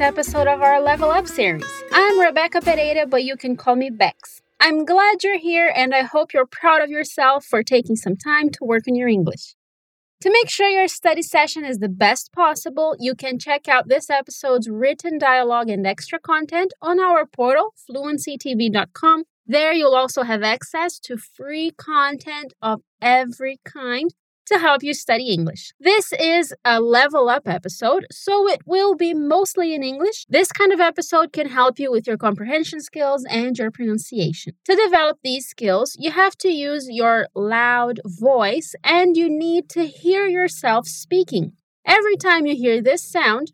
episode of our Level Up series. I'm Rebecca Pereira, but you can call me Bex. I'm glad you're here and I hope you're proud of yourself for taking some time to work on your English. To make sure your study session is the best possible, you can check out this episode's written dialogue and extra content on our portal, fluencytv.com. There, you'll also have access to free content of every kind to help you study English. This is a level up episode, so it will be mostly in English. This kind of episode can help you with your comprehension skills and your pronunciation. To develop these skills, you have to use your loud voice and you need to hear yourself speaking. Every time you hear this sound,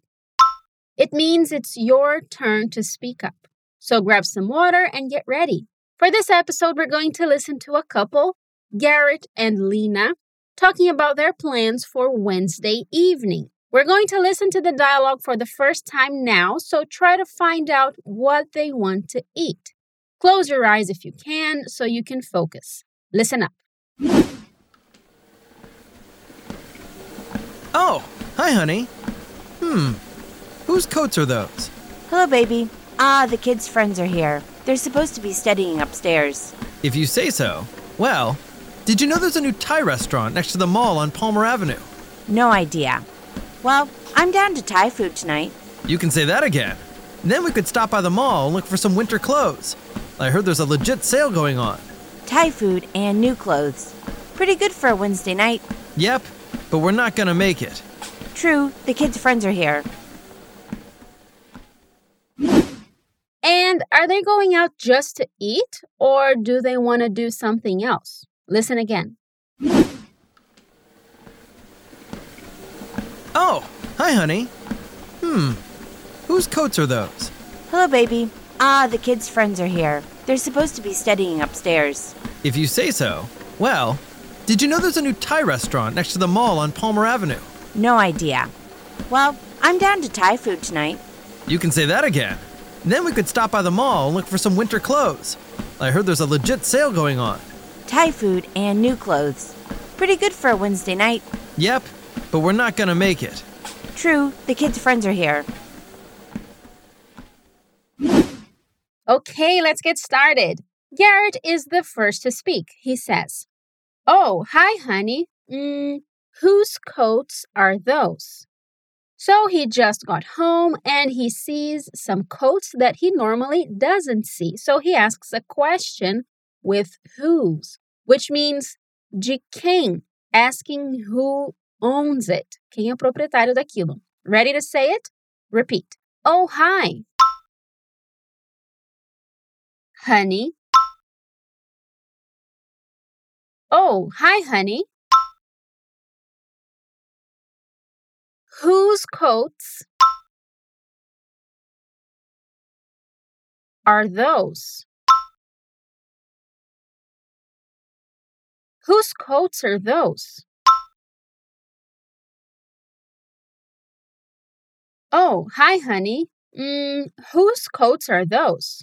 it means it's your turn to speak up. So grab some water and get ready. For this episode, we're going to listen to a couple, Garrett and Lena, talking about their plans for Wednesday evening. We're going to listen to the dialogue for the first time now, so try to find out what they want to eat. Close your eyes if you can so you can focus. Listen up. Oh, hi, honey. Hmm, whose coats are those? Hello, baby. Ah, the kids' friends are here. They're supposed to be studying upstairs. If you say so. Well, did you know there's a new Thai restaurant next to the mall on Palmer Avenue? No idea. Well, I'm down to Thai food tonight. You can say that again. Then we could stop by the mall and look for some winter clothes. I heard there's a legit sale going on. Thai food and new clothes. Pretty good for a Wednesday night. Yep, but we're not gonna make it. True, the kids' friends are here. And are they going out just to eat or do they want to do something else? Listen again. Oh, hi, honey. Hmm, whose coats are those? Hello, baby. Ah, the kids' friends are here. They're supposed to be studying upstairs. If you say so. Well, did you know there's a new Thai restaurant next to the mall on Palmer Avenue? No idea. Well, I'm down to Thai food tonight. You can say that again. Then we could stop by the mall and look for some winter clothes. I heard there's a legit sale going on. Thai food and new clothes. Pretty good for a Wednesday night. Yep, but we're not gonna make it. True, the kids' friends are here. Okay, let's get started. Garrett is the first to speak. He says, Oh, hi, honey. Mm, whose coats are those? So he just got home and he sees some coats that he normally doesn't see. So he asks a question with whose, which means de quem, asking who owns it. Quem é o proprietário daquilo? Ready to say it? Repeat. Oh, hi. Honey. Oh, hi, honey. Whose coats are those? Whose coats are those? Oh, hi, honey. Mm, whose coats are those?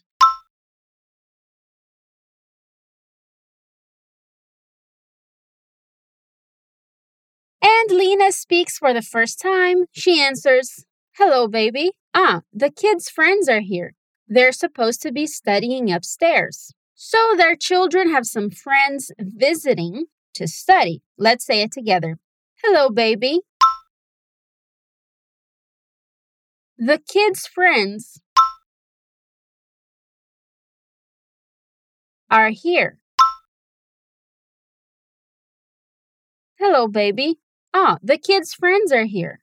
And Lena speaks for the first time. She answers, Hello, baby. Ah, the kids' friends are here. They're supposed to be studying upstairs. So their children have some friends visiting to study. Let's say it together. Hello, baby. The kids' friends are here. Hello, baby. Ah, the kids' friends are here.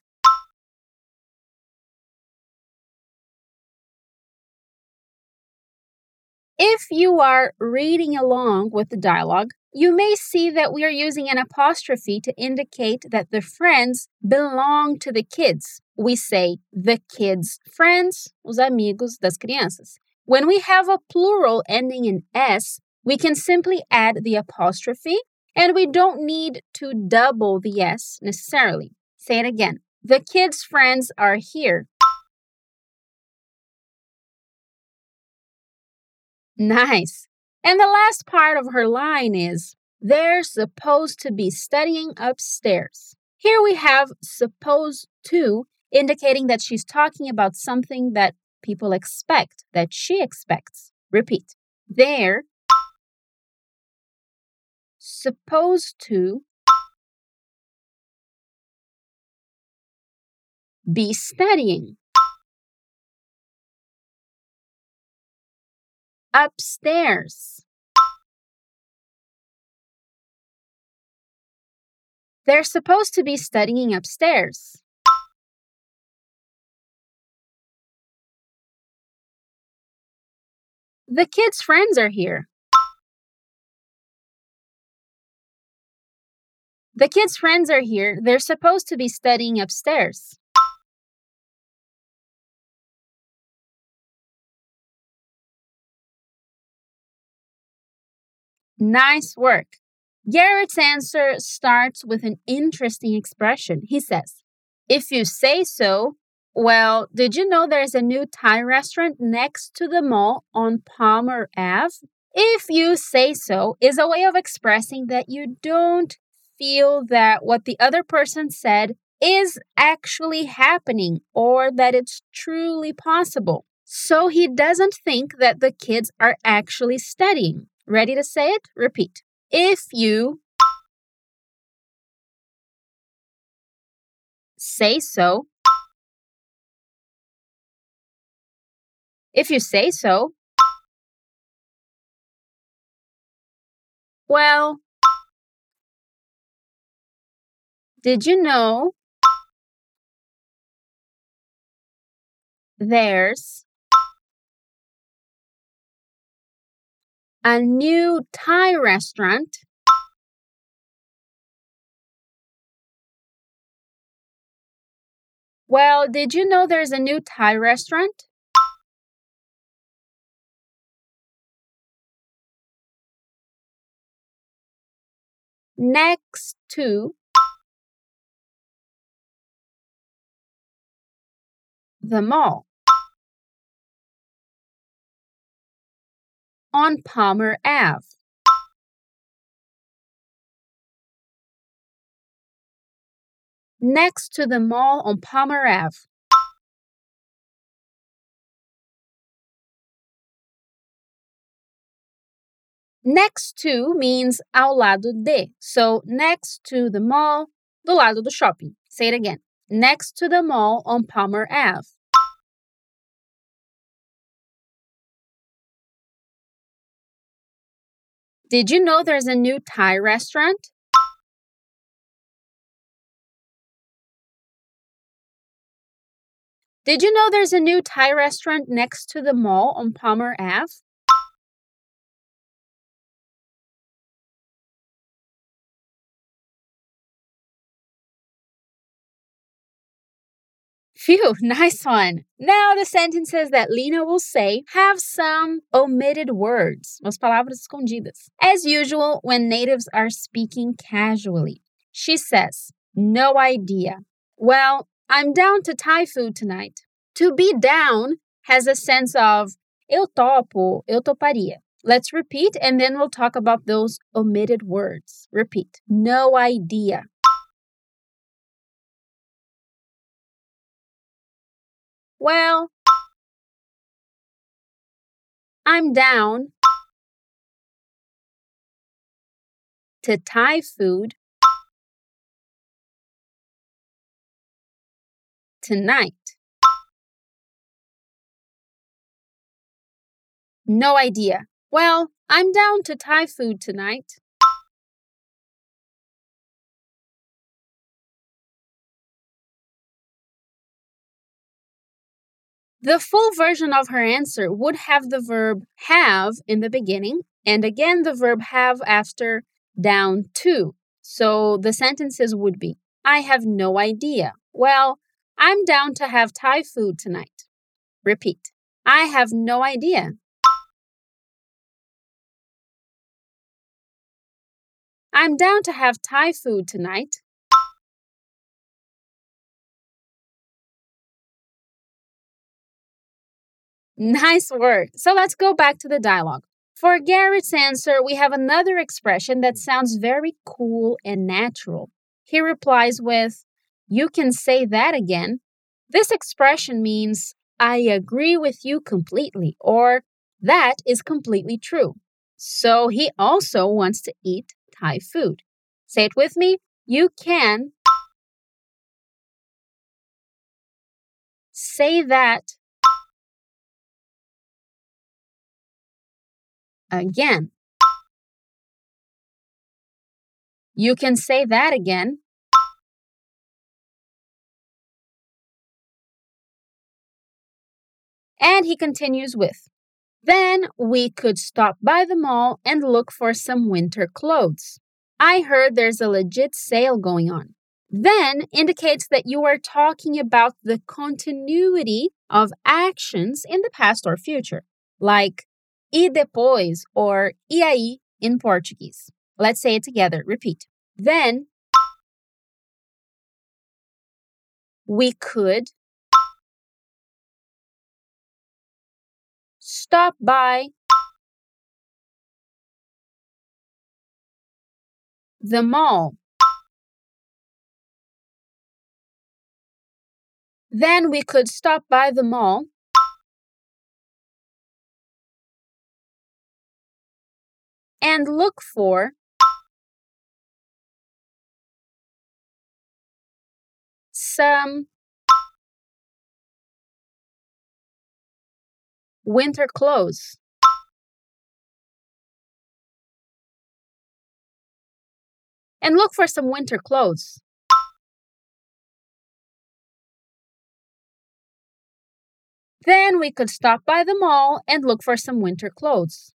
If you are reading along with the dialogue, you may see that we are using an apostrophe to indicate that the friends belong to the kids. We say the kids' friends, os amigos das crianças. When we have a plural ending in S, we can simply add the apostrophe and we don't need to double the S necessarily. Say it again. The kids' friends are here. Nice. And the last part of her line is they're supposed to be studying upstairs. Here we have supposed to indicating that she's talking about something that people expect, that she expects. Repeat. They're supposed to be studying. Upstairs. They're supposed to be studying upstairs. The kids' friends are here. The kids' friends are here. They're supposed to be studying upstairs. Nice work. Garrett's answer starts with an interesting expression. He says, If you say so, well, did you know there's a new Thai restaurant next to the mall on Palmer Ave? If you say so is a way of expressing that you don't feel that what the other person said is actually happening or that it's truly possible. So he doesn't think that the kids are actually studying. Ready to say it? Repeat. If you say so, if you say so, well, did you know there's a new Thai restaurant Well, did you know there's a new Thai restaurant? Next to the mall. On Palmer Ave. Next to the mall on Palmer Ave. Next to means ao lado de. So, next to the mall, do lado do shopping. Say it again. Next to the mall on Palmer Ave. Did you know there's a new Thai restaurant? Did you know there's a new Thai restaurant next to the mall on Palmer Ave? Phew, nice one. Now the sentences that Lena will say have some omitted words, as palavras escondidas. As usual, when natives are speaking casually, she says, no idea. Well, I'm down to Thai food tonight. To be down has a sense of eu topo, eu toparia. Let's repeat and then we'll talk about those omitted words. Repeat. No idea. Well, I'm down to Thai food tonight. No idea. Well, I'm down to Thai food tonight. The full version of her answer would have the verb have in the beginning, and again the verb have after down to. So the sentences would be I have no idea. Well, I'm down to have Thai food tonight. Repeat. I have no idea. I'm down to have Thai food tonight. Nice work. So let's go back to the dialogue. For Garrett's answer, we have another expression that sounds very cool and natural. He replies with, You can say that again. This expression means I agree with you completely or that is completely true. So he also wants to eat Thai food. Say it with me. You can say that again. You can say that again. And he continues with, Then we could stop by the mall and look for some winter clothes. I heard there's a legit sale going on. Then indicates that you are talking about the continuity of actions in the past or future, like e depois or e aí in Portuguese. Let's say it together. Repeat. Then we could stop by the mall. Then we could stop by the mall and look for some winter clothes. And look for some winter clothes. Then we could stop by the mall and look for some winter clothes.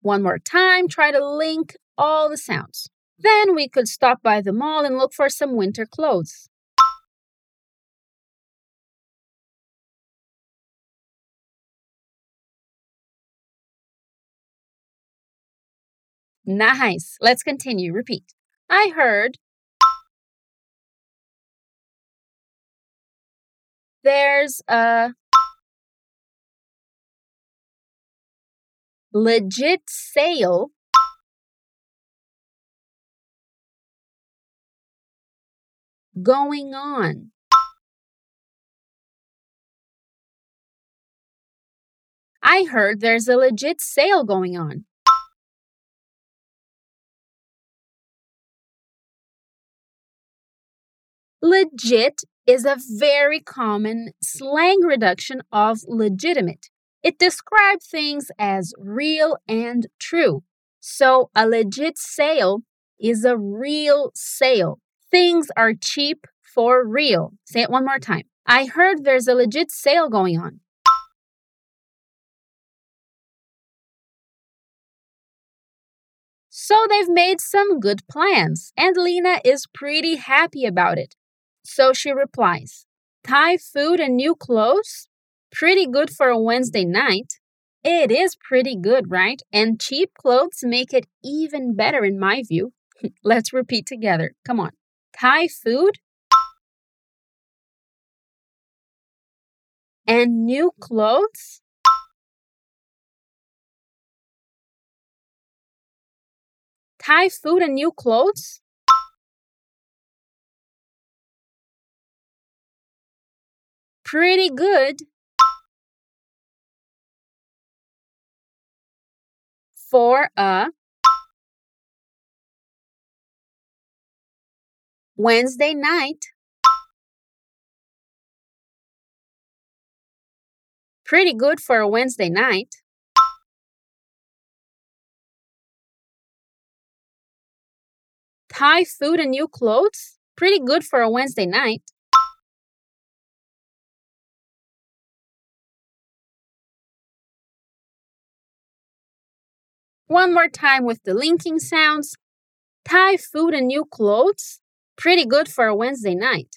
One more time, try to link all the sounds. Then we could stop by the mall and look for some winter clothes. Nice. Let's continue. Repeat. I heard there's a legit sale going on. I heard there's a legit sale going on. Legit is a very common slang reduction of legitimate. It describes things as real and true. So, a legit sale is a real sale. Things are cheap for real. Say it one more time. I heard there's a legit sale going on. So they've made some good plans, and Lena is pretty happy about it. So she replies, Thai food and new clothes? Pretty good for a Wednesday night. It is pretty good, right? And cheap clothes make it even better, in my view. Let's repeat together. Come on. Thai food and new clothes? Thai food and new clothes? Pretty good. For a Wednesday night. Pretty good for a Wednesday night. Thai food and new clothes? Pretty good for a Wednesday night. One more time with the linking sounds. Thai food and new clothes? Pretty good for a Wednesday night.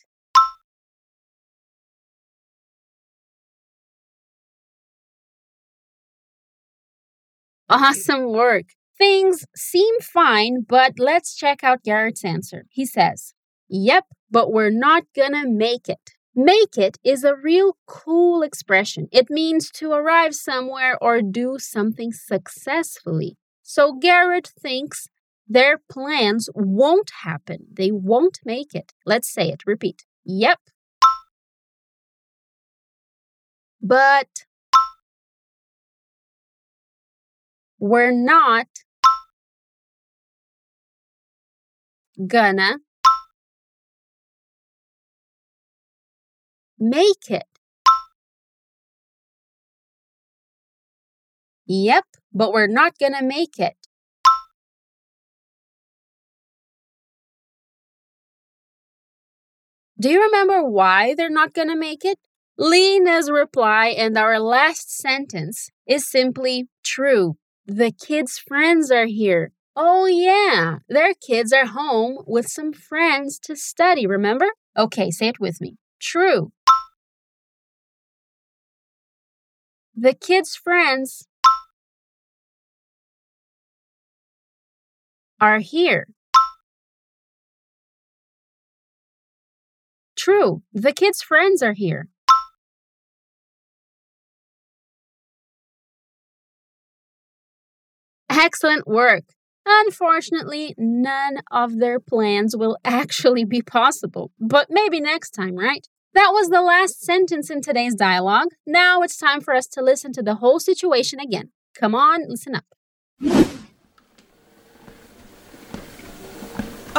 Awesome work. Things seem fine, but let's check out Garrett's answer. He says, Yep, but we're not gonna make it. Make it is a real cool expression. It means to arrive somewhere or do something successfully. So Garrett thinks their plans won't happen. They won't make it. Let's say it. Repeat. Yep. But we're not gonna make it. Yep, but we're not gonna make it. Do you remember why they're not gonna make it? Lena's reply and our last sentence is simply true. The kids' friends are here. Oh, yeah, their kids are home with some friends to study, remember? Okay, say it with me. True. The kids' friends are here. True, the kids' friends are here. Excellent work. Unfortunately, none of their plans will actually be possible, but maybe next time, right? That was the last sentence in today's dialogue. Now it's time for us to listen to the whole situation again. Come on, listen up.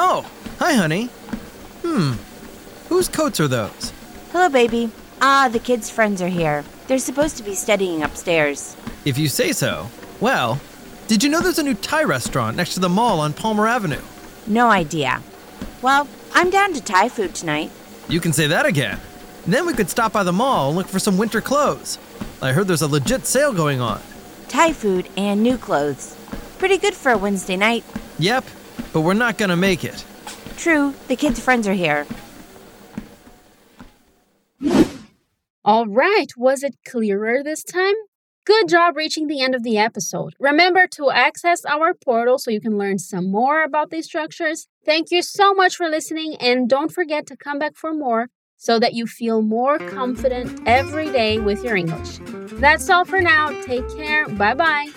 Oh, hi, honey. Hmm. Whose coats are those? Hello, baby. Ah, the kids' friends are here. They're supposed to be studying upstairs. If you say so. Well, did you know there's a new Thai restaurant next to the mall on Palmer Avenue? No idea. Well, I'm down to Thai food tonight. You can say that again. Then we could stop by the mall and look for some winter clothes. I heard there's a legit sale going on. Thai food and new clothes. Pretty good for a Wednesday night. Yep, but we're not gonna make it. True, the kids' friends are here. All right, was it clearer this time? Good job reaching the end of the episode. Remember to access our portal so you can learn some more about these structures. Thank you so much for listening, and don't forget to come back for more so that you feel more confident every day with your English. That's all for now. Take care. Bye bye.